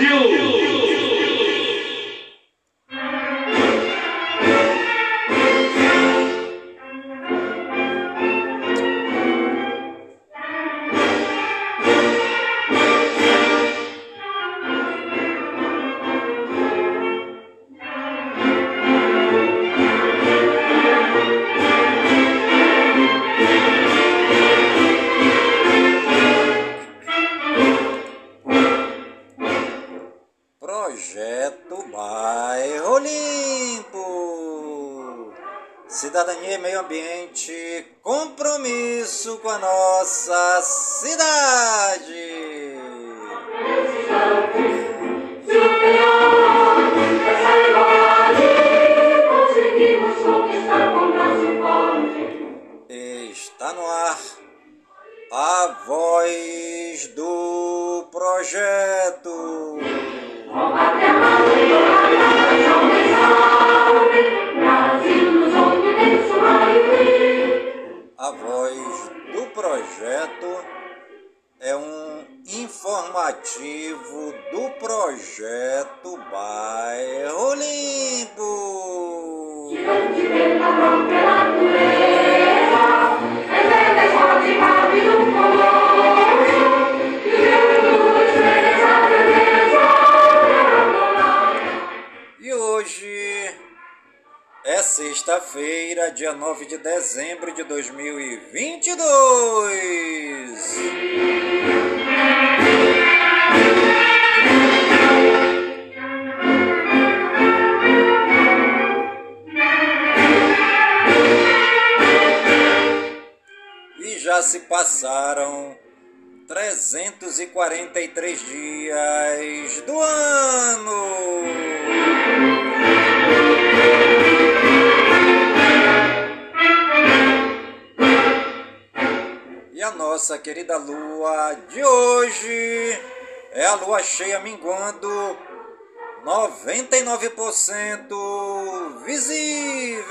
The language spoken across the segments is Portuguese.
Brasil! Dia 9 de dezembro de 2022. E já se passaram 343 dias do ano. A nossa querida lua de hoje é a lua cheia minguando 99% visível.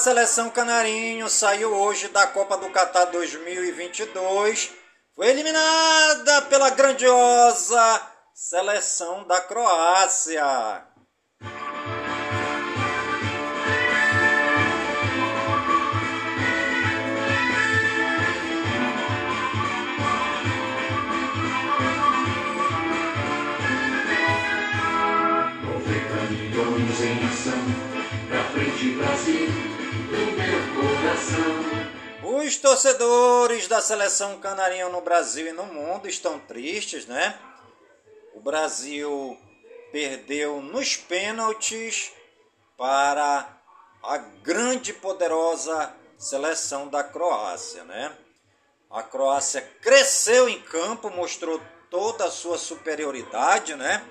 Seleção canarinho saiu hoje da Copa do Catar 2022. Foi eliminada pela grandiosa seleção da Croácia. Brasil. Os torcedores da seleção canarinho no Brasil e no mundo estão tristes, né? O Brasil perdeu nos pênaltis para a grande e poderosa seleção da Croácia, né? A Croácia cresceu em campo, mostrou toda a sua superioridade, né?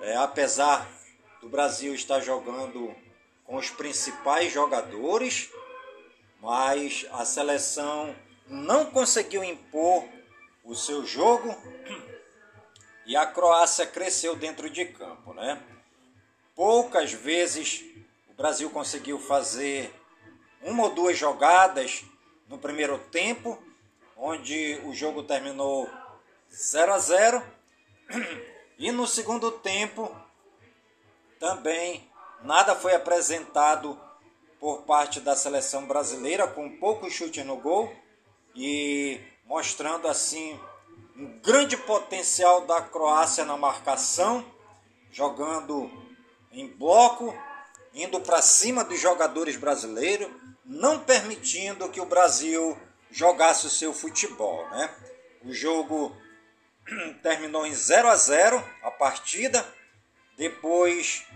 É, apesar do Brasil estar jogando com os principais jogadores, mas a seleção não conseguiu impor o seu jogo e a Croácia cresceu dentro de campo, né? Poucas vezes o Brasil conseguiu fazer uma ou duas jogadas no primeiro tempo, onde o jogo terminou 0 a 0 e no segundo tempo também nada foi apresentado por parte da seleção brasileira, com pouco chute no gol e mostrando assim um grande potencial da Croácia na marcação, jogando em bloco, indo para cima dos jogadores brasileiros, não permitindo que o Brasil jogasse o seu futebol, né? O jogo terminou em 0 a 0 a partida. Depois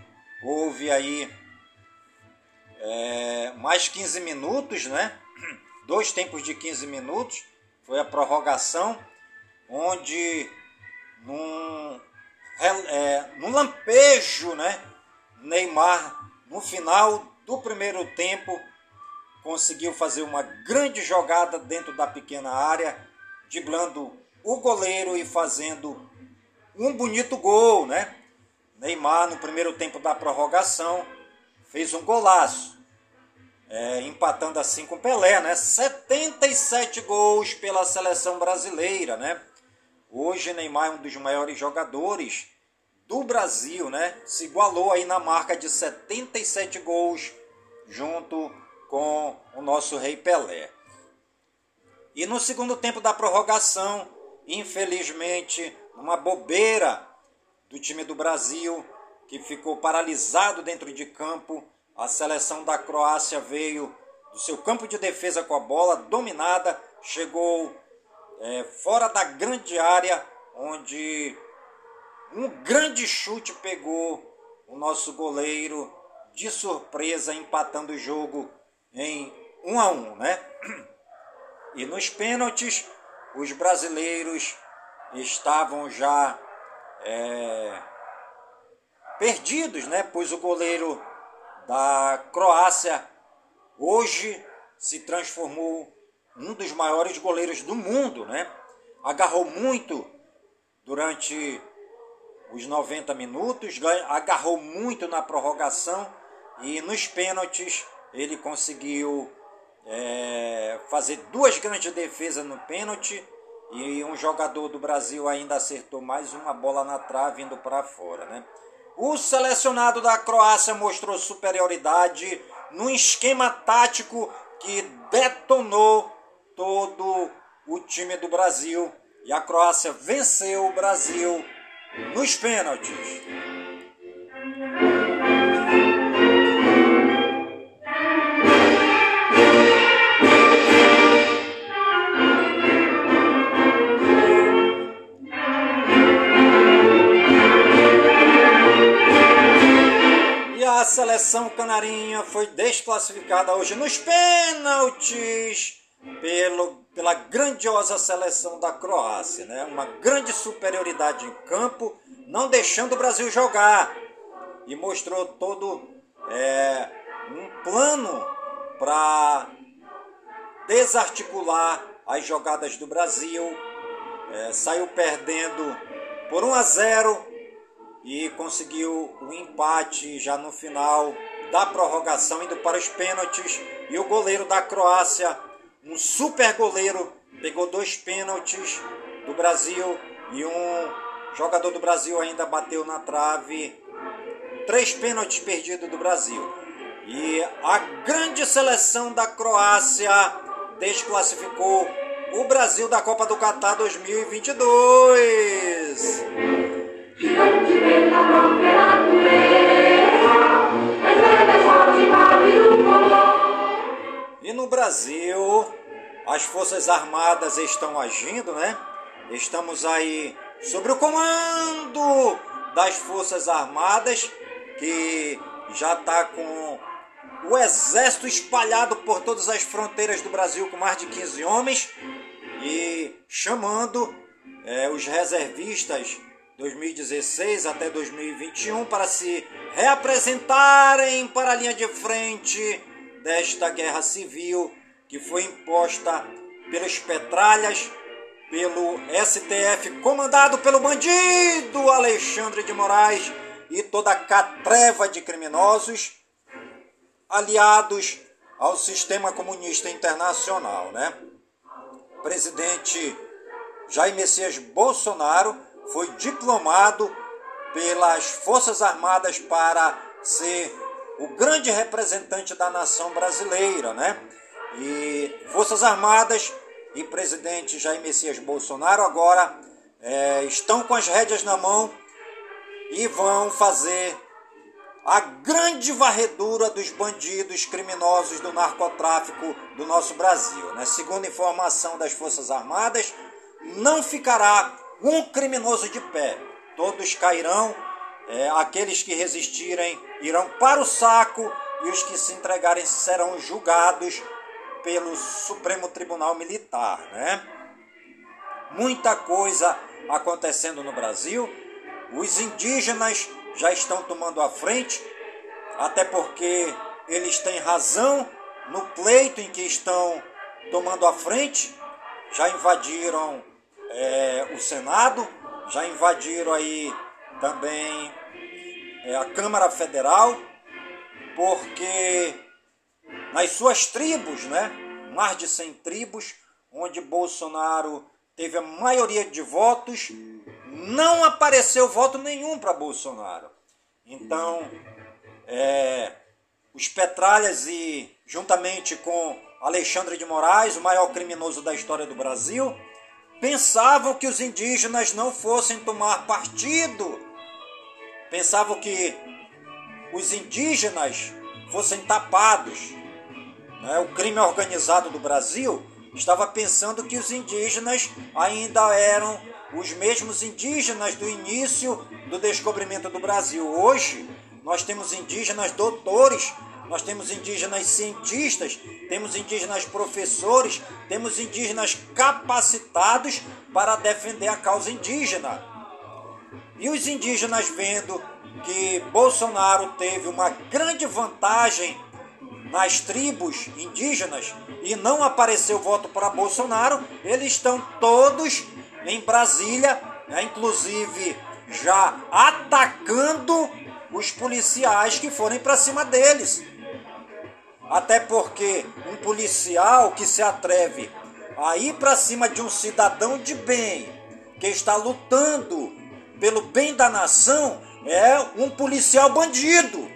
houve aí é, mais 15 minutos, né? Dois tempos de 15 minutos. Foi a prorrogação, onde num, é, num lampejo, né? Neymar, no final do primeiro tempo, conseguiu fazer uma grande jogada dentro da pequena área, driblando o goleiro e fazendo um bonito gol, né? Neymar, no primeiro tempo da prorrogação, fez um golaço, é, empatando assim com Pelé, né? 77 gols pela seleção brasileira, né? Hoje Neymar é um dos maiores jogadores do Brasil, né? Se igualou aí na marca de 77 gols junto com o nosso Rei Pelé. E no segundo tempo da prorrogação, infelizmente, uma bobeira do time do Brasil, que ficou paralisado dentro de campo, a seleção da Croácia veio do seu campo de defesa com a bola dominada, chegou é, fora da grande área, onde um grande chute pegou o nosso goleiro de surpresa, empatando o jogo em 1 um a 1, um, né? E nos pênaltis, os brasileiros estavam já é, perdidos, né? Pois o goleiro da Croácia hoje se transformou um dos maiores goleiros do mundo, né? Agarrou muito durante os 90 minutos, agarrou muito na prorrogação e nos pênaltis ele conseguiu é, fazer duas grandes defesas no pênalti e um jogador do Brasil ainda acertou mais uma bola na trave indo para fora, né? O selecionado da Croácia mostrou superioridade num esquema tático que detonou todo o time do Brasil e a Croácia venceu o Brasil nos pênaltis. Seleção canarinha foi desclassificada hoje nos pênaltis pelo, pela grandiosa seleção da Croácia, né? Uma grande superioridade em campo, não deixando o Brasil jogar e mostrou todo é, um plano para desarticular as jogadas do Brasil. É, saiu perdendo por 1 a 0 e conseguiu o um empate já no final da prorrogação, indo para os pênaltis. E o goleiro da Croácia, um super goleiro, pegou dois pênaltis do Brasil e um jogador do Brasil ainda bateu na trave. Três pênaltis perdidos do Brasil. E a grande seleção da Croácia desclassificou o Brasil da Copa do Catar 2022. E no Brasil, as Forças Armadas estão agindo, né? Estamos aí sobre o comando das Forças Armadas, que já está com o exército espalhado por todas as fronteiras do Brasil com mais de 15 homens e chamando é, os reservistas 2016 até 2021 para se reapresentarem para a linha de frente desta guerra civil que foi imposta pelas petralhas, pelo STF, comandado pelo bandido Alexandre de Moraes e toda a catreva de criminosos aliados ao sistema comunista internacional, né? Presidente Jair Messias Bolsonaro foi diplomado pelas Forças Armadas para ser o grande representante da nação brasileira, né? E Forças Armadas e presidente Jair Messias Bolsonaro agora é, estão com as rédeas na mão e vão fazer a grande varredura dos bandidos criminosos do narcotráfico do nosso Brasil. Né? Segundo informação das Forças Armadas, não ficará um criminoso de pé. Todos cairão, é, aqueles que resistirem irão para o saco e os que se entregarem serão julgados pelo Supremo Tribunal Militar. Né? Muita coisa acontecendo no Brasil. Os indígenas já estão tomando a frente, até porque eles têm razão no pleito em que estão tomando a frente. Já invadiram é, o Senado, já invadiram aí também é, a Câmara Federal, porque nas suas tribos, né, mais de 100 tribos, onde Bolsonaro teve a maioria de votos, não apareceu voto nenhum para Bolsonaro. Então, é, os Petralhas e juntamente com Alexandre de Moraes, o maior criminoso da história do Brasil, pensavam que os indígenas não fossem tomar partido. Pensavam que os indígenas fossem tapados. Né? O crime organizado do Brasil estava pensando que os indígenas ainda eram os mesmos indígenas do início do descobrimento do Brasil. Hoje, nós temos indígenas doutores, nós temos indígenas cientistas, temos indígenas professores, temos indígenas capacitados para defender a causa indígena. E os indígenas vendo que Bolsonaro teve uma grande vantagem nas tribos indígenas e não apareceu voto para Bolsonaro, eles estão todos em Brasília, né, inclusive já atacando os policiais que forem para cima deles. Até porque um policial que se atreve a ir para cima de um cidadão de bem, que está lutando pelo bem da nação, é um policial bandido.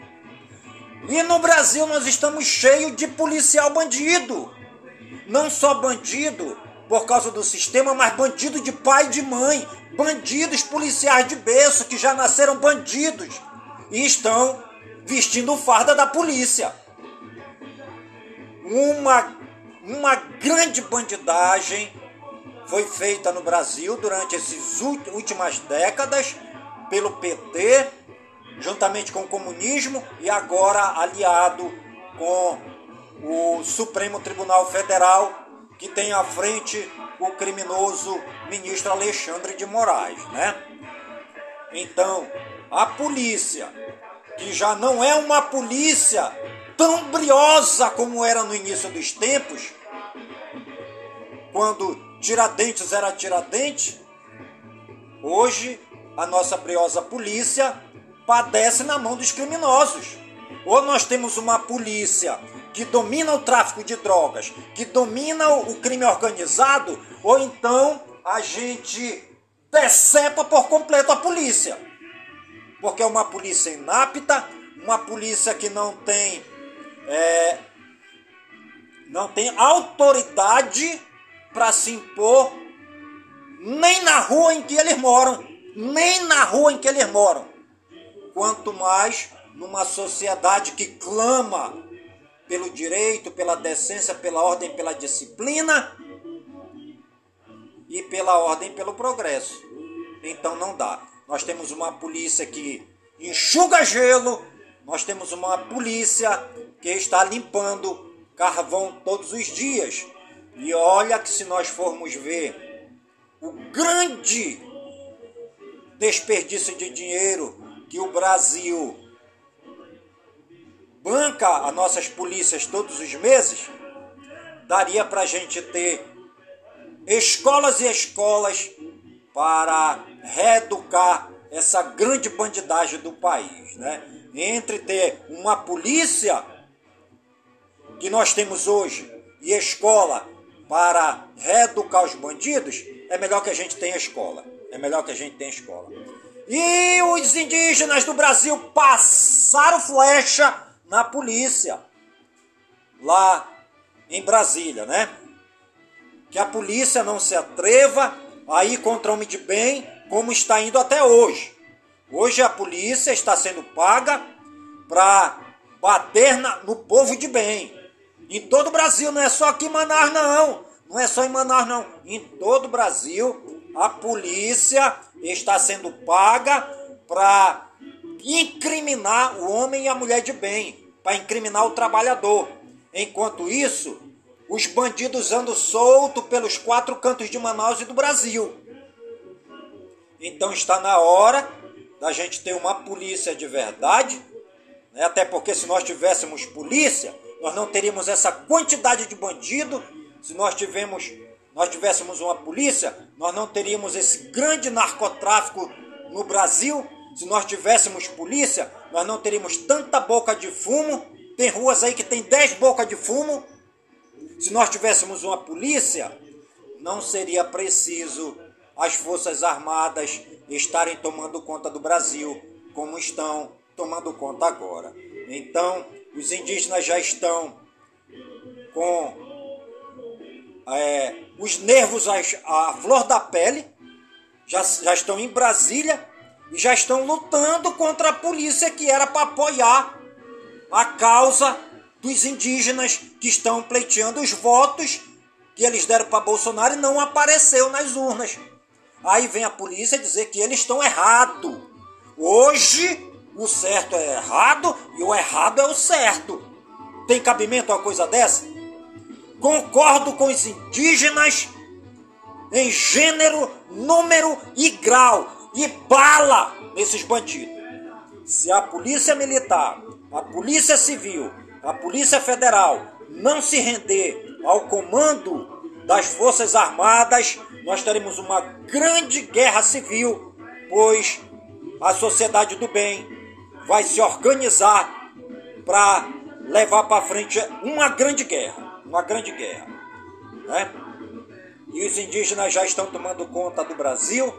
E no Brasil nós estamos cheios de policial bandido. Não só bandido por causa do sistema, mas bandido de pai e de mãe. Bandidos policiais de berço que já nasceram bandidos e estão vestindo farda da polícia. Uma, uma grande bandidagem foi feita no Brasil durante essas últimas décadas pelo PT juntamente com o comunismo e agora aliado com o Supremo Tribunal Federal, que tem à frente o criminoso ministro Alexandre de Moraes, né? Então, a polícia, que já não é uma polícia tão briosa como era no início dos tempos, quando Tiradentes era Tiradentes, hoje a nossa briosa polícia padece na mão dos criminosos. Ou nós temos uma polícia que domina o tráfico de drogas, que domina o crime organizado, ou então a gente decepa por completo a polícia. Porque é uma polícia inapta, uma polícia que não tem é, não tem autoridade para se impor nem na rua em que eles moram, nem na rua em que eles moram quanto mais numa sociedade que clama pelo direito, pela decência, pela ordem, pela disciplina e pela ordem, pelo progresso. Então não dá. Nós temos uma polícia que enxuga gelo, nós temos uma polícia que está limpando carvão todos os dias. E olha que se nós formos ver o grande desperdício de dinheiro que o Brasil banca as nossas polícias todos os meses, daria para a gente ter escolas e escolas para reeducar essa grande bandidagem do país. Né? Entre ter uma polícia que nós temos hoje e escola para reeducar os bandidos, é melhor que a gente tenha escola. É melhor que a gente tenha escola. E os indígenas do Brasil passaram flecha na polícia lá em Brasília, né? Que a polícia não se atreva a ir contra homem de bem como está indo até hoje. Hoje a polícia está sendo paga para bater na, no povo de bem. Em todo o Brasil, não é só aqui em Manaus, não. Não é só em Manaus, não. Em todo o Brasil, a polícia está sendo paga para incriminar o homem e a mulher de bem, para incriminar o trabalhador. Enquanto isso, os bandidos andam soltos pelos quatro cantos de Manaus e do Brasil. Então está na hora da gente ter uma polícia de verdade, né? até porque se nós tivéssemos polícia, nós não teríamos essa quantidade de bandido. Se nós tivemos, nós tivéssemos uma polícia, nós não teríamos esse grande narcotráfico no Brasil. Se nós tivéssemos polícia, nós não teríamos tanta boca de fumo. Tem ruas aí que tem 10 bocas de fumo. Se nós tivéssemos uma polícia, não seria preciso as Forças Armadas estarem tomando conta do Brasil, como estão tomando conta agora. Então, os indígenas já estão com é, os nervos à, flor da pele, já, já estão em Brasília e já estão lutando contra a polícia que era para apoiar a causa dos indígenas que estão pleiteando os votos que eles deram para Bolsonaro e não apareceu nas urnas. Aí vem a polícia dizer que eles estão errados. Hoje o certo é errado e o errado é o certo. Tem cabimento uma coisa dessa? Concordo com os indígenas em gênero, número e grau e bala nesses bandidos. Se a polícia militar, a polícia civil, a polícia federal não se render ao comando das Forças Armadas, nós teremos uma grande guerra civil, pois a sociedade do bem vai se organizar para levar para frente uma grande guerra, uma grande guerra, né? E os indígenas já estão tomando conta do Brasil,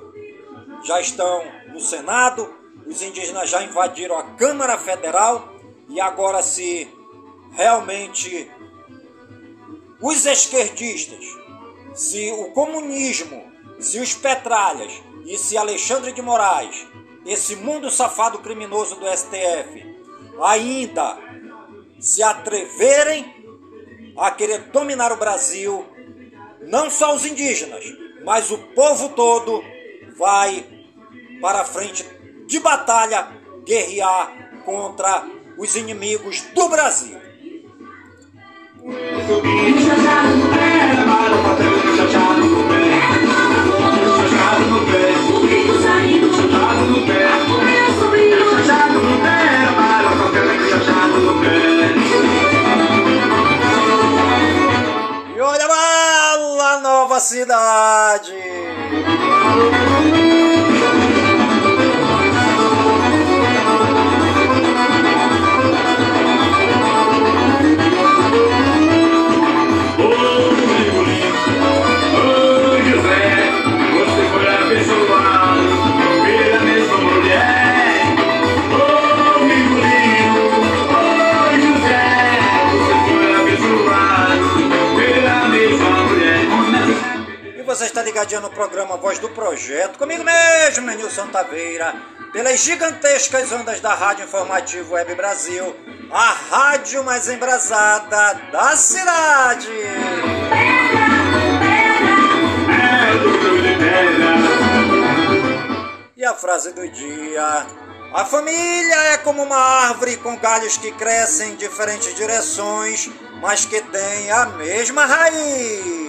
já estão no Senado, os indígenas já invadiram a Câmara Federal e agora se realmente os esquerdistas se o comunismo, se os petralhas e se Alexandre de Moraes, esse mundo safado criminoso do STF, ainda se atreverem a querer dominar o Brasil, não só os indígenas, mas o povo todo vai para a frente de batalha guerrear contra os inimigos do Brasil. Cidade! Programa Voz do Projeto, comigo mesmo, Nenilson Taveira, pelas gigantescas ondas da Rádio Informativo Web Brasil, a rádio mais embrasada da cidade. E a frase do dia: A família é como uma árvore com galhos que crescem em diferentes direções, mas que tem a mesma raiz.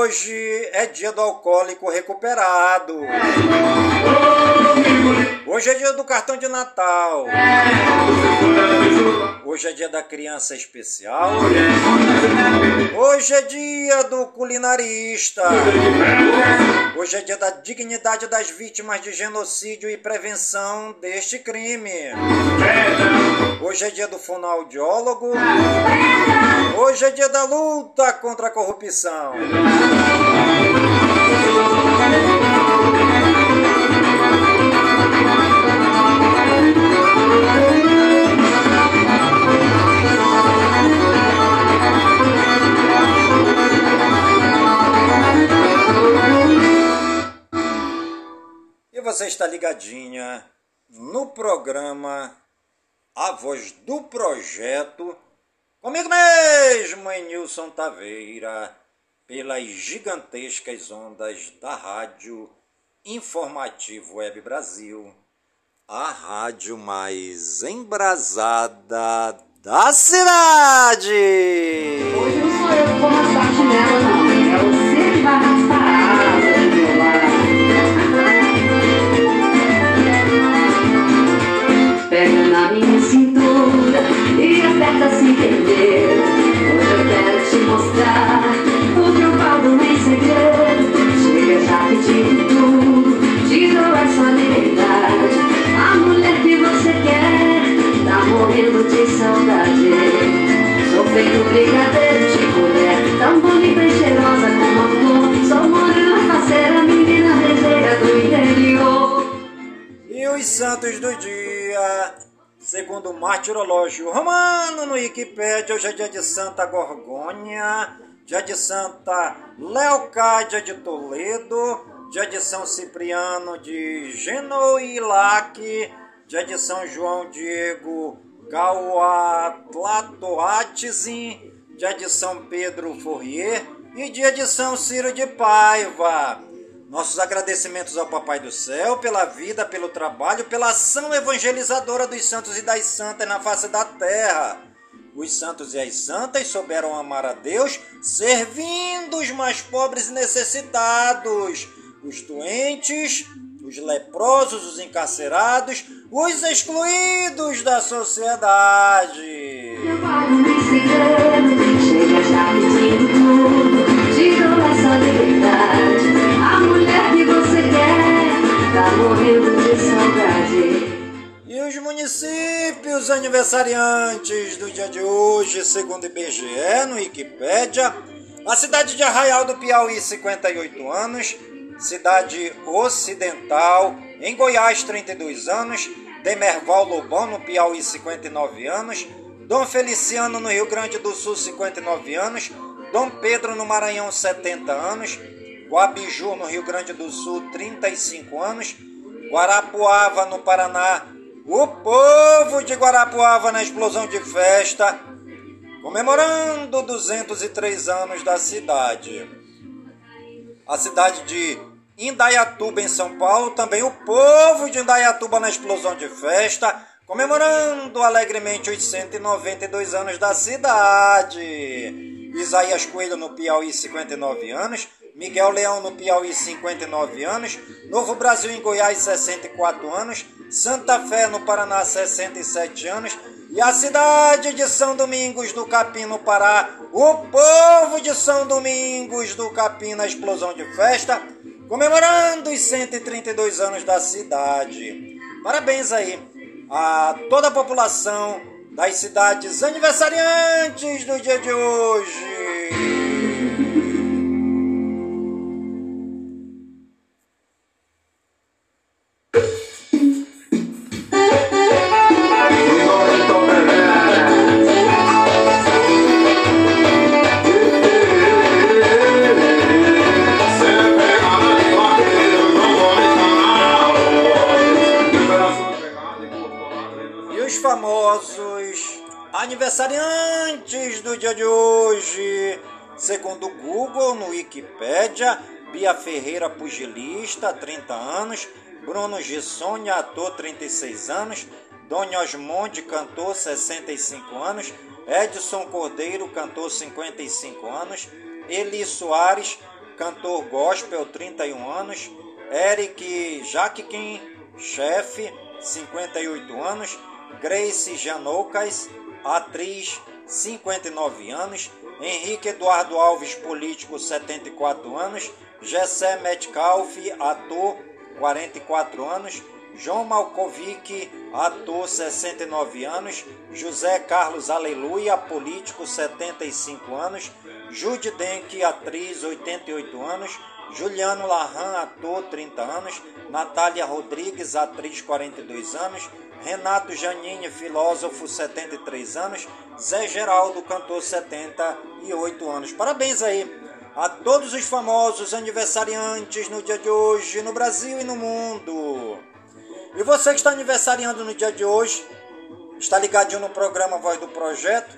Hoje é dia do alcoólico recuperado. Hoje é dia do cartão de Natal. Hoje é dia da criança especial. Hoje é dia do culinarista. Hoje é dia da dignidade das vítimas de genocídio e prevenção deste crime. Hoje é dia do fonoaudiólogo. Hoje é dia da luta contra a corrupção. E você está ligadinha no programa a Voz do Projeto, comigo mesmo, em Nilson Taveira, pelas gigantescas ondas da Rádio Informativo Web Brasil, a rádio mais embrasada da cidade. Hoje não sou eu que vou raspar a chinela, não. Perder. Hoje eu quero te mostrar o falo em segredo. Chega já pedindo tudo, te dou essa liberdade. A mulher que você quer tá morrendo de saudade. Sou feito brigadeiro de mulher, tão bonita e cheirosa como a flor. Sou morena, parceira, menina rezeira do interior. E os santos do dia, segundo o martirológio romano no Wikipédia, hoje é dia de Santa Gorgônia, dia de Santa Leocádia de Toledo, dia de São Cipriano de Genoilac, dia de São João Diego Cauatlatoatzin, dia de São Pedro Fourier e dia de São Ciro de Paiva. Nossos agradecimentos ao Papai do Céu pela vida, pelo trabalho, pela ação evangelizadora dos santos e das santas na face da terra. Os santos e as santas souberam amar a Deus, servindo os mais pobres e necessitados, os doentes, os leprosos, os encarcerados, os excluídos da sociedade. Eu falo saudade. E os municípios aniversariantes do dia de hoje, segundo IBGE, no Wikipédia, a cidade de Arraial do Piauí, 58 anos, cidade ocidental, em Goiás, 32 anos, Demerval Lobão, no Piauí, 59 anos, Dom Feliciano, no Rio Grande do Sul, 59 anos, Dom Pedro, no Maranhão, 70 anos, Guabiju, no Rio Grande do Sul, 35 anos, Guarapuava, no Paraná, o povo de Guarapuava na explosão de festa, comemorando 203 anos da cidade. A cidade de Indaiatuba, em São Paulo, também o povo de Indaiatuba na explosão de festa, comemorando alegremente os 192 anos da cidade. Isaías Coelho no Piauí, 59 anos. Miguel Leão no Piauí, 59 anos. Novo Brasil em Goiás, 64 anos. Santa Fé no Paraná, 67 anos. E a cidade de São Domingos do Capim, no Pará, o povo de São Domingos do Capim na explosão de festa, comemorando os 132 anos da cidade. Parabéns aí a toda a população das cidades aniversariantes do dia de hoje. Bia Ferreira, pugilista, 30 anos, Bruno Gissoni, ator, 36 anos, Doni Osmonde, cantor, 65 anos, Edson Cordeiro, cantor, 55 anos, Eli Soares, cantor gospel, 31 anos, Eric Jaquequim, chefe, 58 anos, Grace Janoucas, atriz, 59 anos, Henrique Eduardo Alves, político, 74 anos, Gessé Metcalf, ator, 44 anos, João Malkovic, ator, 69 anos, José Carlos Aleluia, político, 75 anos, Jude Denk, atriz, 88 anos, Juliano Larran, ator, 30 anos, Natália Rodrigues, atriz, 42 anos, Renato Janine, filósofo, 73 anos, Zé Geraldo, cantor, 78 anos. Parabéns aí a todos os famosos aniversariantes no dia de hoje, no Brasil e no mundo. E você que está aniversariando no dia de hoje, está ligadinho no programa Voz do Projeto,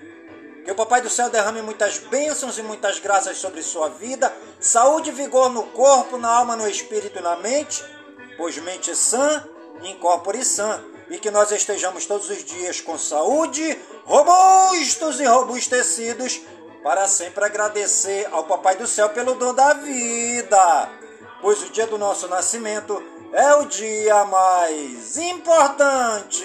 que o Papai do Céu derrame muitas bênçãos e muitas graças sobre sua vida, saúde e vigor no corpo, na alma, no espírito e na mente, pois mente sã, incorpore sã, e que nós estejamos todos os dias com saúde, robustos e robustecidos, para sempre agradecer ao Papai do Céu pelo dom da vida, pois o dia do nosso nascimento é o dia mais importante.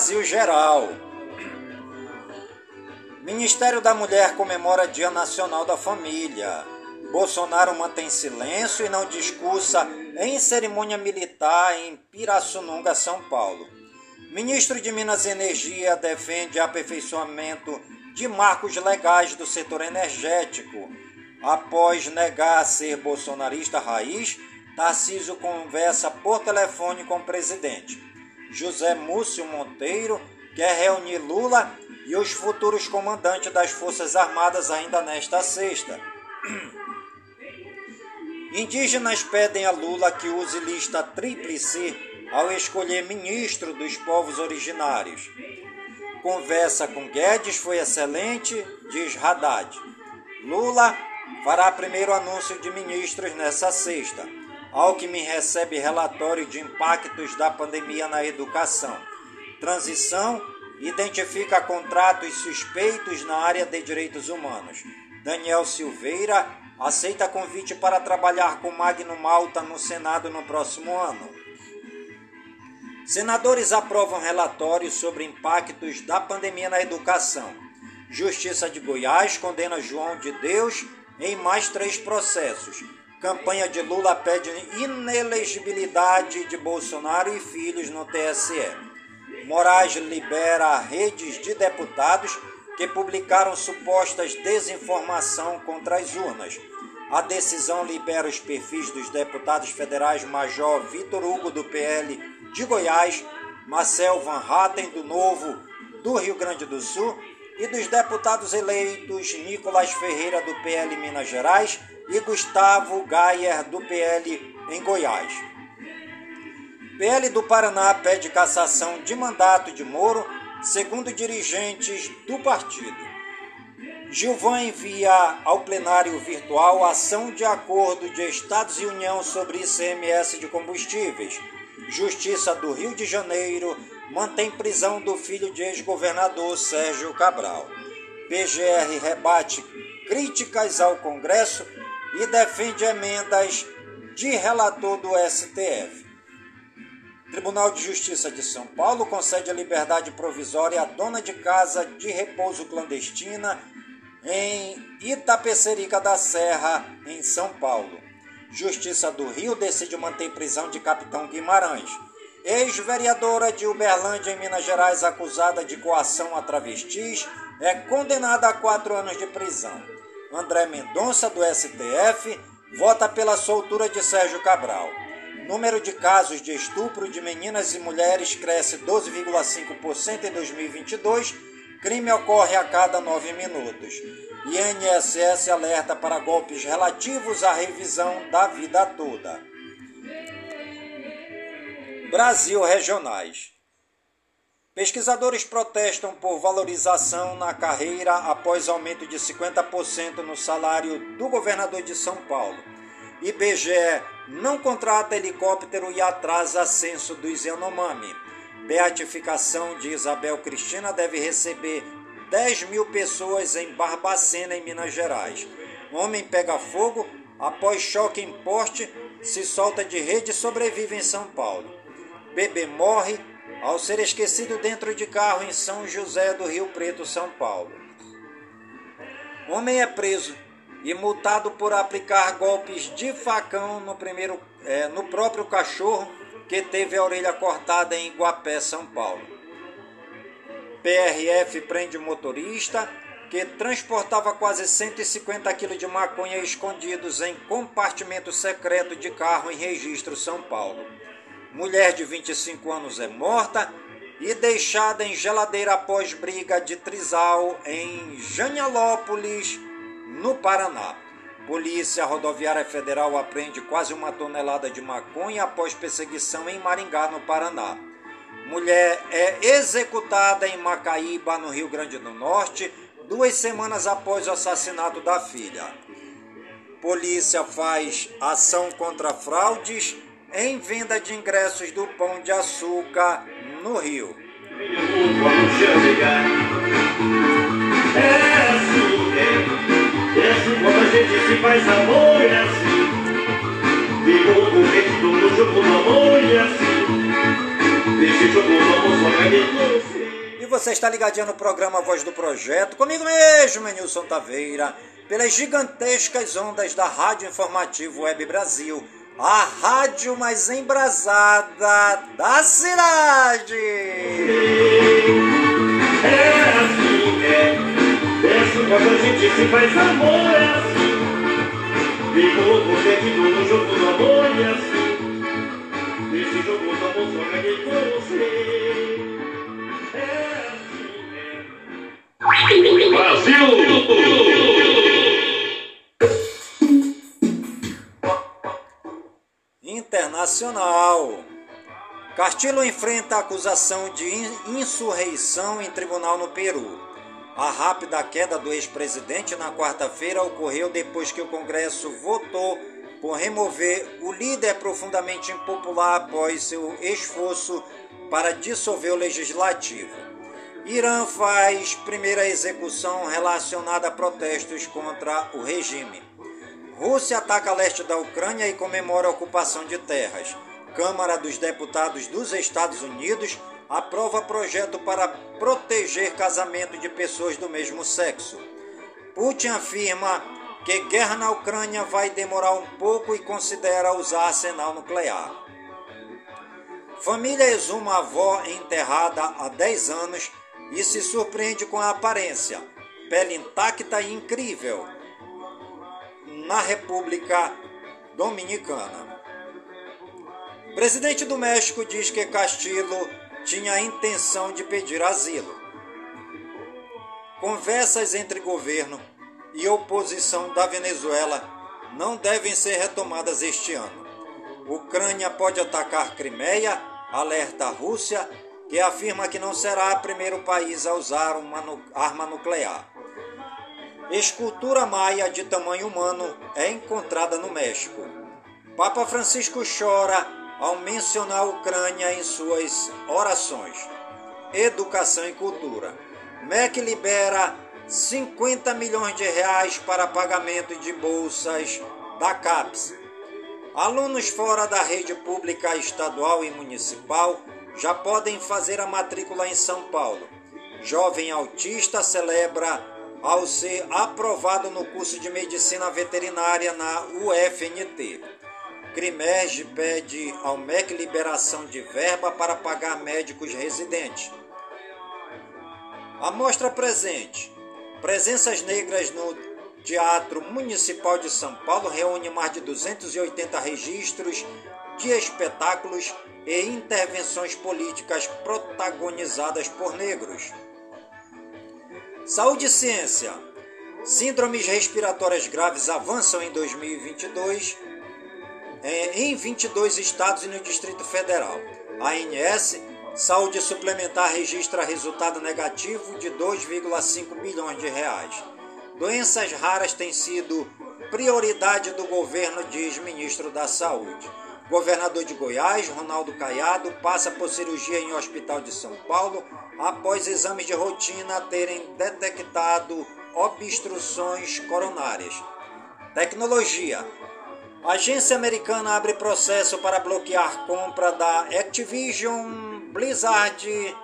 Brasil Geral. Ministério da Mulher comemora Dia Nacional da Família. Bolsonaro mantém silêncio e não discursa em cerimônia militar em Pirassununga, São Paulo. Ministro de Minas e Energia defende aperfeiçoamento de marcos legais do setor energético. Após negar ser bolsonarista raiz, Tarcísio conversa por telefone com o presidente. José Múcio Monteiro quer reunir Lula e os futuros comandantes das Forças Armadas ainda nesta sexta. Indígenas pedem a Lula que use lista tríplice ao escolher ministro dos povos originários. Conversa com Guedes foi excelente, diz Haddad. Lula fará primeiro anúncio de ministros nessa sexta. Alckmin recebe relatório de impactos da pandemia na educação. Transição identifica contratos suspeitos na área de direitos humanos. Daniel Silveira aceita convite para trabalhar com Magno Malta no Senado no próximo ano. Senadores aprovam relatório sobre impactos da pandemia na educação. Justiça de Goiás condena João de Deus em mais três processos. Campanha de Lula pede inelegibilidade de Bolsonaro e filhos no TSE. Moraes libera redes de deputados que publicaram supostas desinformação contra as urnas. A decisão libera os perfis dos deputados federais Major Vitor Hugo, do PL de Goiás, Marcel Van Hatten, do Novo, do Rio Grande do Sul, e dos deputados eleitos Nicolas Ferreira, do PL Minas Gerais, e Gustavo Gayer, do PL em Goiás. PL do Paraná pede cassação de mandato de Moro, segundo dirigentes do partido. Gilvan envia ao plenário virtual ação de acordo de Estados e União sobre ICMS de combustíveis. Justiça do Rio de Janeiro mantém prisão do filho de ex-governador Sérgio Cabral. PGR rebate críticas ao Congresso e defende emendas de relator do STF. Tribunal de Justiça de São Paulo concede a liberdade provisória à dona de casa de repouso clandestina em Itapecerica da Serra, em São Paulo. Justiça do Rio decide manter prisão de capitão Guimarães. Ex-vereadora de Uberlândia, em Minas Gerais, acusada de coação a travestis, é condenada a quatro anos de prisão. André Mendonça, do STF, vota pela soltura de Sérgio Cabral. Número de casos de estupro de meninas e mulheres cresce 12,5% em 2022. Crime ocorre a cada nove minutos. INSS alerta para golpes relativos à revisão da vida toda. Brasil Regionais. Pesquisadores protestam por valorização na carreira após aumento de 50% no salário do governador de São Paulo. IBGE não contrata helicóptero e atrasa censo dos Yanomami. Beatificação de Isabel Cristina deve receber 10 mil pessoas em Barbacena, em Minas Gerais. Homem pega fogo após choque em poste, se solta de rede e sobrevive em São Paulo. Bebê morre ao ser esquecido dentro de carro em São José do Rio Preto, São Paulo. Homem é preso e multado por aplicar golpes de facão no, primeiro, é, no próprio cachorro que teve a orelha cortada em Iguapé, São Paulo. PRF prende motorista que transportava quase 150 quilos de maconha escondidos em compartimento secreto de carro em registro São Paulo. Mulher de 25 anos é morta e deixada em geladeira após briga de trisal em Janialópolis, no Paraná. Polícia Rodoviária Federal apreende quase uma tonelada de maconha após perseguição em Maringá, no Paraná. Mulher é executada em Macaíba, no Rio Grande do Norte, duas semanas após o assassinato da filha. Polícia faz ação contra fraudes em venda de ingressos do Pão de Açúcar no Rio. E você está ligadinho no programa Voz do Projeto, comigo mesmo, Menilson Taveira, pelas gigantescas ondas da Rádio Informativo Web Brasil, a rádio mais embrasada da cidade. É assim, é. É assim quando a gente se faz amor, é assim. Ficou com dentro no jogo do amor, é assim. Deixa jogo do amor só vai você. É assim, é. Brasil! Internacional. Castillo enfrenta acusação de insurreição em tribunal no Peru. A rápida queda do ex-presidente na quarta-feira ocorreu depois que o Congresso votou por remover o líder profundamente impopular após seu esforço para dissolver o legislativo. Irã faz primeira execução relacionada a protestos contra o regime. Rússia ataca leste da Ucrânia e comemora a ocupação de terras. Câmara dos Deputados dos Estados Unidos aprova projeto para proteger casamento de pessoas do mesmo sexo. Putin afirma que guerra na Ucrânia vai demorar um pouco e considera usar arsenal nuclear. Família exuma avó enterrada há 10 anos e se surpreende com a aparência. Pele intacta e incrível. Na República Dominicana. Presidente do México diz que Castillo tinha a intenção de pedir asilo. Conversas entre governo e oposição da Venezuela não devem ser retomadas este ano. Ucrânia pode atacar Crimeia, alerta a Rússia, que afirma que não será o primeiro país a usar uma arma nuclear. Escultura maia de tamanho humano é encontrada no México. Papa Francisco chora ao mencionar a Ucrânia em suas orações. Educação e cultura. MEC libera 50 milhões de reais para pagamento de bolsas da CAPES. Alunos fora da rede pública estadual e municipal já podem fazer a matrícula em São Paulo. Jovem autista celebra ao ser aprovado no curso de medicina veterinária na UFNT. Crimerge pede ao MEC liberação de verba para pagar médicos residentes. A mostra presente. Presenças negras no Teatro Municipal de São Paulo reúne mais de 280 registros de espetáculos e intervenções políticas protagonizadas por negros. Saúde e ciência. Síndromes respiratórias graves avançam em 2022 é, em 22 estados e no Distrito Federal. A ANS Saúde Suplementar registra resultado negativo de 2,5 bilhões de reais. Doenças raras têm sido prioridade do governo, diz ministro da Saúde. Governador de Goiás, Ronaldo Caiado, passa por cirurgia em hospital de São Paulo após exames de rotina terem detectado obstruções coronárias. Tecnologia. Agência americana abre processo para bloquear compra da Activision Blizzard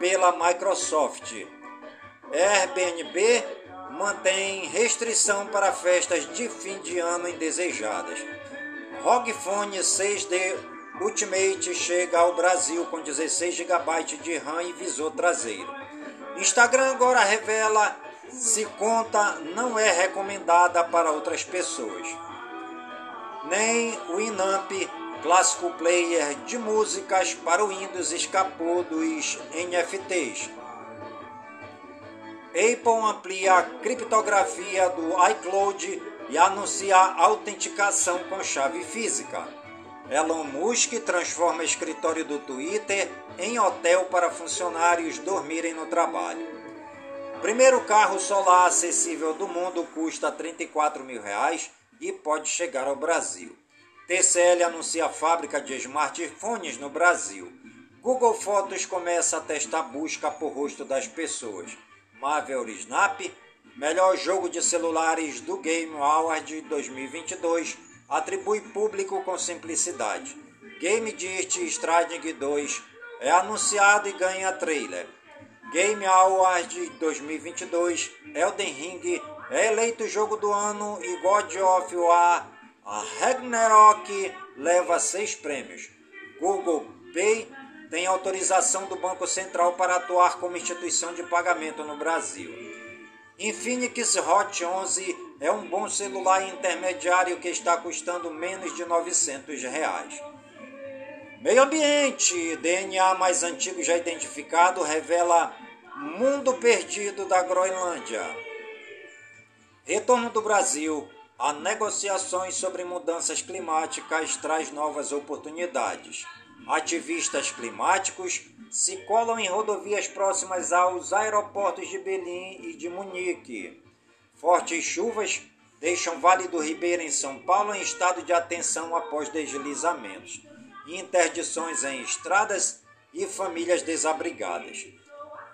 pela Microsoft. Airbnb mantém restrição para festas de fim de ano indesejadas. ROG Phone 6D Ultimate chega ao Brasil com 16 GB de RAM e visor traseiro. Instagram agora revela se conta não é recomendada para outras pessoas. Nem o Inamp, clássico player de músicas para o Windows, escapou dos NFTs. Apple amplia a criptografia do iCloud e anuncia autenticação com chave física. Elon Musk transforma escritório do Twitter em hotel para funcionários dormirem no trabalho. Primeiro carro solar acessível do mundo custa 34 mil reais e pode chegar ao Brasil. TCL anuncia fábrica de smartphones no Brasil. Google Fotos começa a testar busca por rosto das pessoas. Marvel Snap, melhor jogo de celulares do Game Award 2022 atribui público com simplicidade. Game Dirt Strading 2 é anunciado e ganha trailer. Game Award 2022, Elden Ring é eleito jogo do ano e God of War a Ragnarok leva seis prêmios. Google Pay tem autorização do Banco Central para atuar como instituição de pagamento no Brasil. Infinix Hot 11 é um bom celular intermediário que está custando menos de 900 reais. Meio ambiente, DNA mais antigo já identificado revela mundo perdido da Groenlândia. Retorno do Brasil a negociações sobre mudanças climáticas traz novas oportunidades. Ativistas climáticos se colam em rodovias próximas aos aeroportos de Berlim e de Munique. Fortes chuvas deixam Vale do Ribeira, em São Paulo, em estado de atenção após deslizamentos, interdições em estradas e famílias desabrigadas.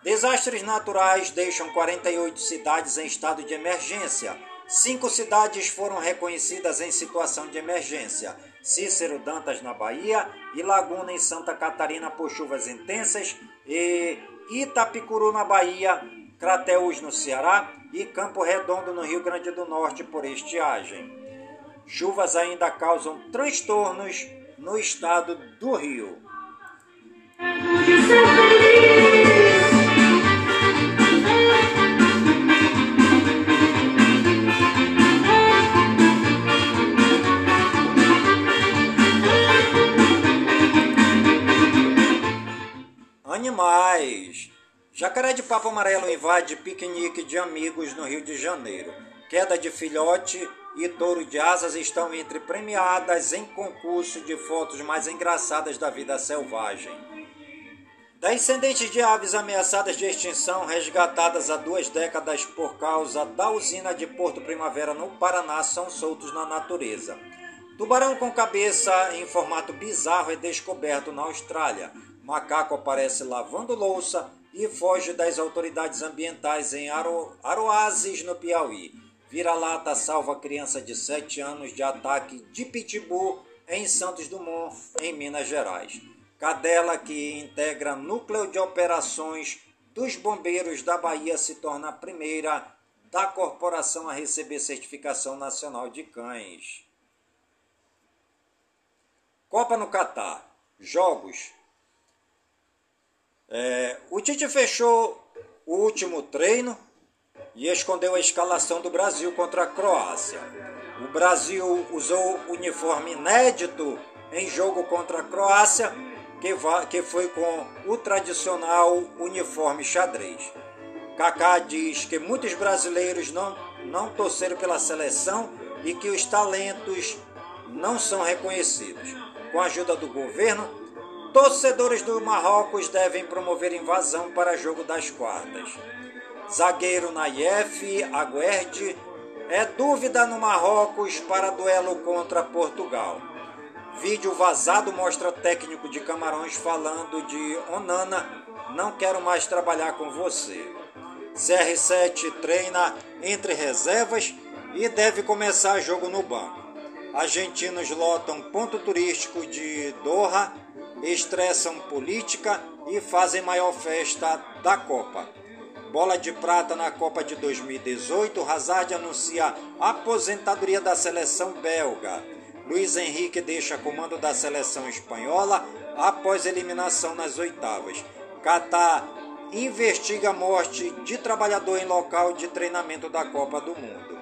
Desastres naturais deixam 48 cidades em estado de emergência. Cinco cidades foram reconhecidas em situação de emergência: Cícero Dantas, na Bahia, e Laguna, em Santa Catarina, por chuvas intensas, e Itapicuru, na Bahia, Crateús, no Ceará, e Campo Redondo, no Rio Grande do Norte, por estiagem. Chuvas ainda causam transtornos no estado do Rio. Animais. Jacaré de papo amarelo invade piquenique de amigos no Rio de Janeiro. Queda de filhote e touro de asas estão entre premiadas em concurso de fotos mais engraçadas da vida selvagem. Descendentes de aves ameaçadas de extinção, resgatadas há duas décadas por causa da usina de Porto Primavera no Paraná, são soltos na natureza. Tubarão com cabeça em formato bizarro é descoberto na Austrália. Macaco aparece lavando louça e foge das autoridades ambientais em Aro, Aroazes, no Piauí. Vira-lata salva criança de 7 anos de ataque de pitbull em Santos Dumont, em Minas Gerais. Cadela, que integra núcleo de operações dos bombeiros da Bahia, se torna a primeira da corporação a receber certificação nacional de cães. Copa no Catar. Jogos é, o Tite fechou o último treino e escondeu a escalação do Brasil contra a Croácia. O Brasil usou uniforme inédito em jogo contra a Croácia, que, que foi com o tradicional uniforme xadrez. Kaká diz que muitos brasileiros não, não torceram pela seleção e que os talentos não são reconhecidos. Com a ajuda do governo, Torcedores do Marrocos devem promover invasão para jogo das quartas. Zagueiro Nayef Aguerd é dúvida no Marrocos para duelo contra Portugal. Vídeo vazado mostra técnico de Camarões falando de Onana, não quero mais trabalhar com você. CR7 treina entre reservas e deve começar jogo no banco. Argentinos lotam ponto turístico de Doha estressam política e fazem maior festa da Copa. Bola de prata na Copa de 2018, Hazard anuncia aposentadoria da seleção belga. Luiz Henrique deixa comando da seleção espanhola após eliminação nas oitavas. Catar investiga a morte de trabalhador em local de treinamento da Copa do Mundo.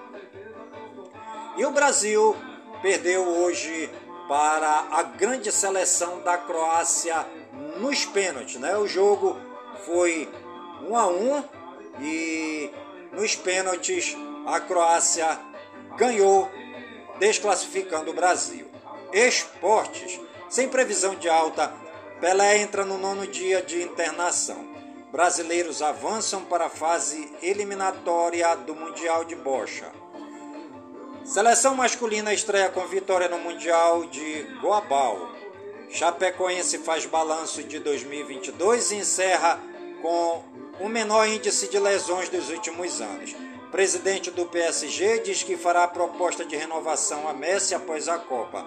E o Brasil perdeu hoje para a grande seleção da Croácia nos pênaltis, né? O jogo foi 1 a 1 e nos pênaltis a Croácia ganhou, desclassificando o Brasil. Esportes, sem previsão de alta, Pelé entra no nono dia de internação. Brasileiros avançam para a fase eliminatória do Mundial de Bocha. Seleção masculina estreia com vitória no Mundial de Goabal. Chapecoense faz balanço de 2022 e encerra com o menor índice de lesões dos últimos anos. Presidente do PSG diz que fará proposta de renovação a Messi após a Copa.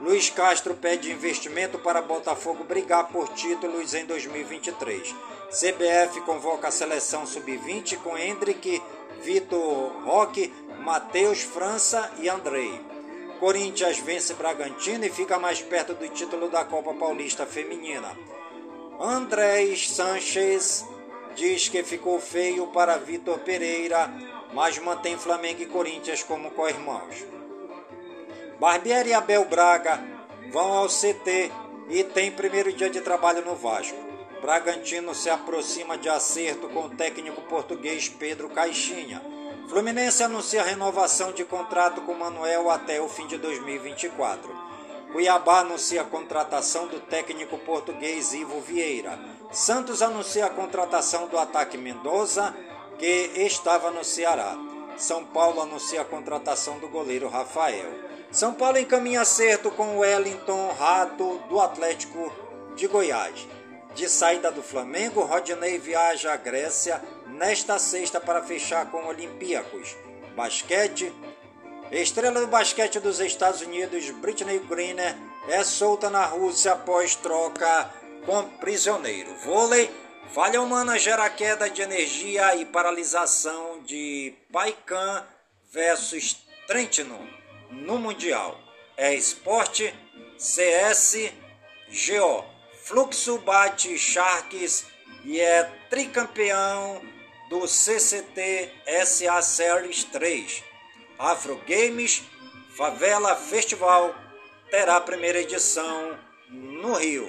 Luiz Castro pede investimento para Botafogo brigar por títulos em 2023. CBF convoca a seleção sub-20 com Hendrick, Vitor Roque, Matheus França e Andrei. Corinthians vence Bragantino e fica mais perto do título da Copa Paulista Feminina. Andrés Sanches diz que ficou feio para Vitor Pereira, mas mantém Flamengo e Corinthians como co-irmãos. Barbieri e Abel Braga vão ao CT e tem primeiro dia de trabalho no Vasco. Bragantino se aproxima de acerto com o técnico português Pedro Caixinha. Fluminense anuncia renovação de contrato com Manuel até o fim de 2024. Cuiabá anuncia a contratação do técnico português Ivo Vieira. Santos anuncia a contratação do ataque Mendoza, que estava no Ceará. São Paulo anuncia a contratação do goleiro Rafael. São Paulo encaminha acerto com o Wellington Rato, do Atlético de Goiás. De saída do Flamengo, Rodney viaja à Grécia nesta sexta para fechar com Olympiacos. Basquete, Estrela do basquete dos Estados Unidos, Britney Greener, é solta na Rússia após troca com prisioneiro. Vôlei, falha humana gera queda de energia e paralisação de Paikan versus Trentino no Mundial. É esporte, CS, GO. Fluxo bate Sharks e é tricampeão do CCT SA Series 3. Afro Games Favela Festival terá a primeira edição no Rio.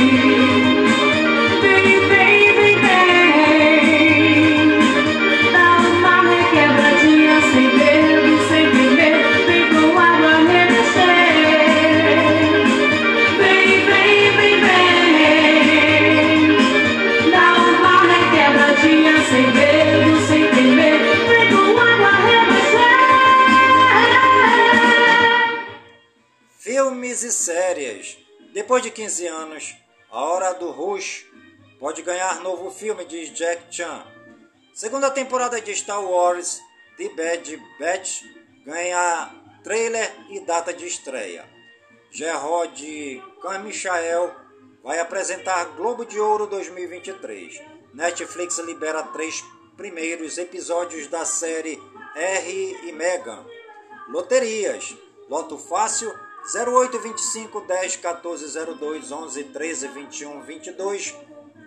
Depois de 15 anos, A Hora do Rush pode ganhar novo filme, diz Jack Chan. Segunda temporada de Star Wars, The Bad Batch, ganha trailer e data de estreia. Gerard Michael vai apresentar Globo de Ouro 2023. Netflix libera três primeiros episódios da série R e Megan. Loterias. Loto Fácil 08 25 10 14 02 11 13 21 22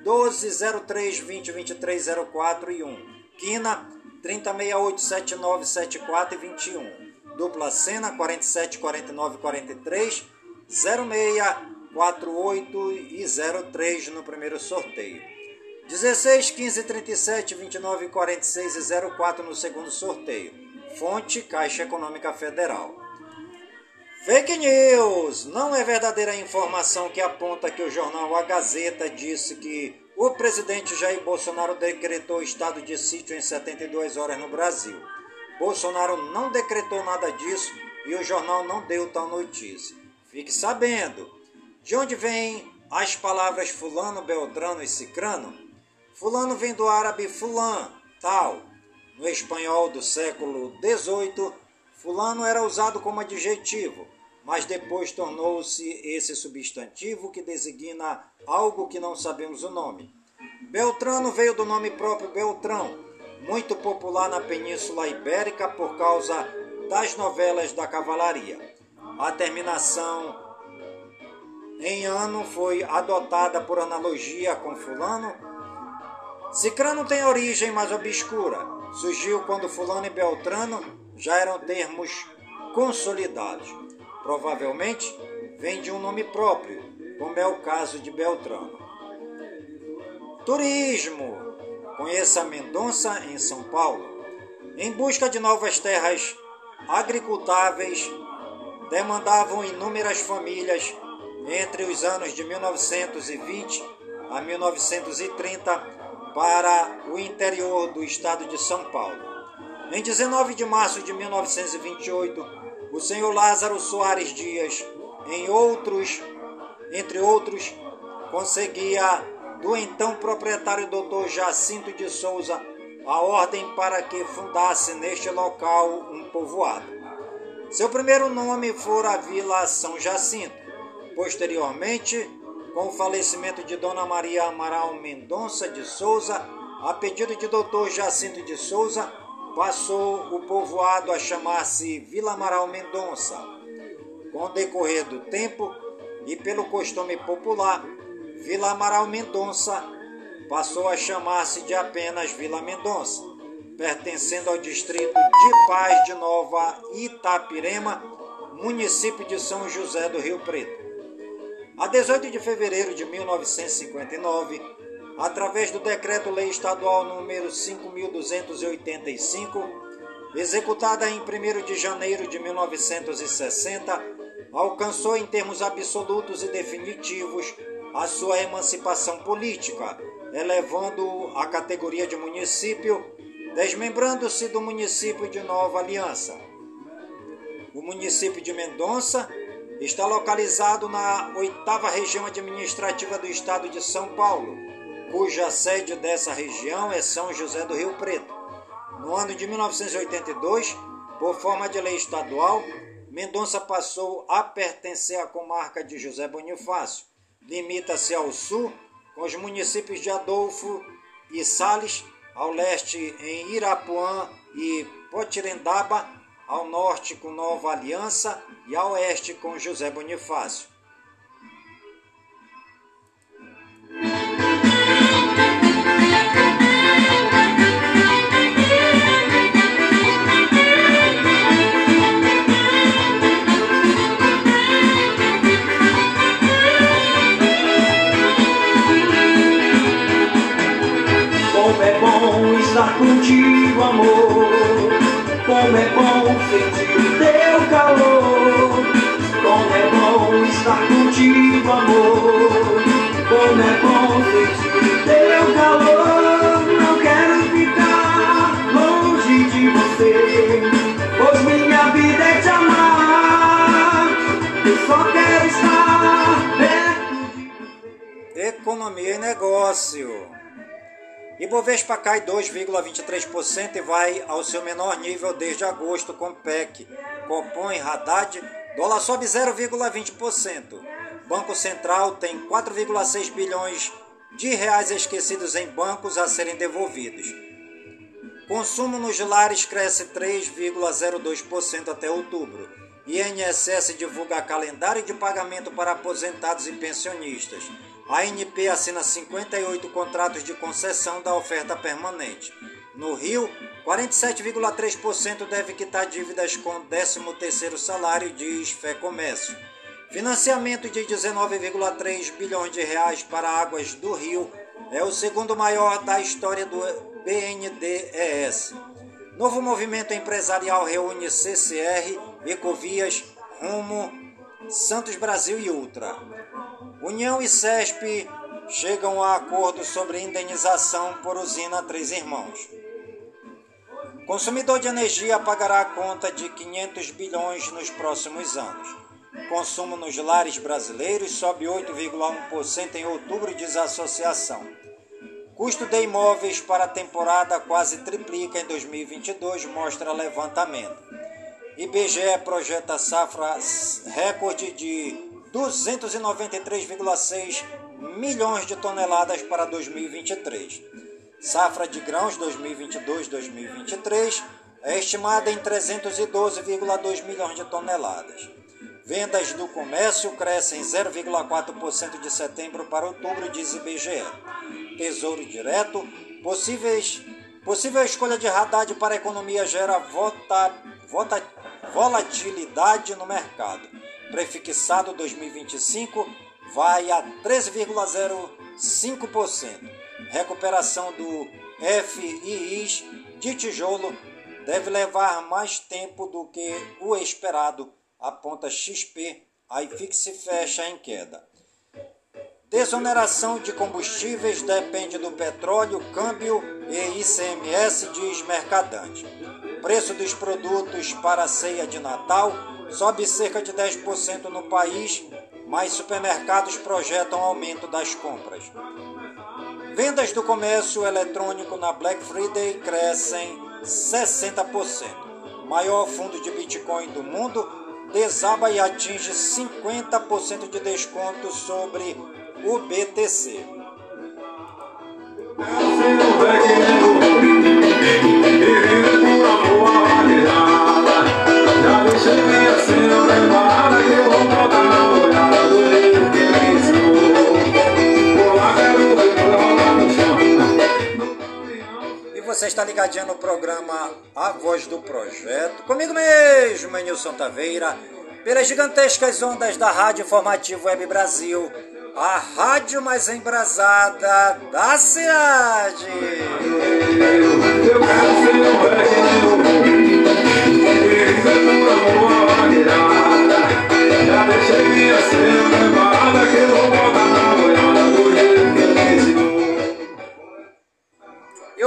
12 03 20 23 04 e 1. Quina 30 68 79 74 e 21. Dupla Cena 47 49 43 06 48 e 03 no primeiro sorteio. 16 15 37 29 46 e 04 no segundo sorteio. Fonte Caixa Econômica Federal. Fake News! Não é verdadeira a informação que aponta que o jornal A Gazeta disse que o presidente Jair Bolsonaro decretou estado de sítio em 72 horas no Brasil. Bolsonaro não decretou nada disso e o jornal não deu tal notícia. Fique sabendo. De onde vem as palavras fulano, beltrano e cicrano, fulano vem do árabe fulan, tal. No espanhol do século XVIII, fulano era usado como adjetivo, mas depois tornou-se esse substantivo que designa algo que não sabemos o nome. Beltrano veio do nome próprio Beltrão, muito popular na Península Ibérica por causa das novelas da cavalaria. A terminação em ano foi adotada por analogia com Fulano. Cicrano tem origem mais obscura. Surgiu quando Fulano e Beltrano já eram termos consolidados. Provavelmente vem de um nome próprio, como é o caso de Beltrano. Turismo. Conheça Mendonça em São Paulo. Em busca de novas terras agricultáveis, demandavam inúmeras famílias entre os anos de 1920 a 1930 para o interior do estado de São Paulo. Em 19 de março de 1928, o senhor Lázaro Soares Dias, em outros, entre outros, conseguia do então proprietário Dr. Jacinto de Souza a ordem para que fundasse neste local um povoado. Seu primeiro nome fora a Vila São Jacinto. Posteriormente, com o falecimento de Dona Maria Amaral Mendonça de Souza, a pedido de Dr. Jacinto de Souza, passou o povoado a chamar-se Vila Amaral Mendonça. Com o decorrer do tempo e pelo costume popular, Vila Amaral Mendonça passou a chamar-se de apenas Vila Mendonça, pertencendo ao distrito de Paz de Nova Itapirema, município de São José do Rio Preto. A 18 de fevereiro de 1959, através do Decreto-Lei Estadual número 5285, executada em 1 de janeiro de 1960, alcançou em termos absolutos e definitivos a sua emancipação política, elevando a categoria de município, desmembrando-se do município de Nova Aliança. O município de Mendonça está localizado na oitava região administrativa do estado de São Paulo, cuja sede dessa região é São José do Rio Preto. No ano de 1982, por forma de lei estadual, Mendonça passou a pertencer à comarca de José Bonifácio limita-se ao sul com os municípios de Adolfo e Sales, ao leste em Irapuã e Potirendaba, ao norte com Nova Aliança e ao oeste com José Bonifácio. Economia e negócio. Ibovespa cai 2,23% e vai ao seu menor nível desde agosto com PEC. Copom e Haddad, dólar sobe 0,20%. Banco Central tem 4,6 bilhões de reais esquecidos em bancos a serem devolvidos. Consumo nos lares cresce 3,02% até outubro. INSS divulga calendário de pagamento para aposentados e pensionistas. A ANP assina 58 contratos de concessão da oferta permanente. No Rio, 47,3% deve quitar dívidas com 13º salário, diz Fé Comércio. Financiamento de 19,3 bilhões de reais para Águas do Rio é o segundo maior da história do BNDES. Novo movimento empresarial reúne CCR, Ecovias, Rumo, Santos Brasil e Ultra. União e CESP chegam a acordo sobre indenização por usina Três Irmãos. Consumidor de energia pagará a conta de 500 bilhões nos próximos anos. Consumo nos lares brasileiros sobe 8,1% em outubro, diz a associação. Custo de imóveis para a temporada quase triplica em 2022, mostra levantamento. IBGE projeta safra recorde de 293,6 milhões de toneladas para 2023. Safra de grãos 2022-2023 é estimada em 312,2 milhões de toneladas. Vendas do comércio crescem 0,4% de setembro para outubro, diz IBGE. Tesouro Direto, possíveis, possível escolha de Haddad para a economia gera vota, vota, volatilidade no mercado. Prefixado 2025 vai a 13,05%. Recuperação do FIIs de tijolo deve levar mais tempo do que o esperado aponta XP, a IFIX fecha em queda. Desoneração de combustíveis depende do petróleo, câmbio e ICMS, diz Mercadante. Preço dos produtos para a ceia de Natal sobe cerca de 10% no país, mas supermercados projetam aumento das compras. Vendas do comércio eletrônico na Black Friday crescem 60%. Maior fundo de Bitcoin do mundo desaba e atinge 50% de desconto sobre o BTC. Você está ligadinho no programa A Voz do Projeto. Comigo mesmo, Nilson Taveira pelas gigantescas ondas da Rádio Informativo Web Brasil, a rádio mais embrasada da cidade. Eu quero ser Já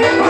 Bye.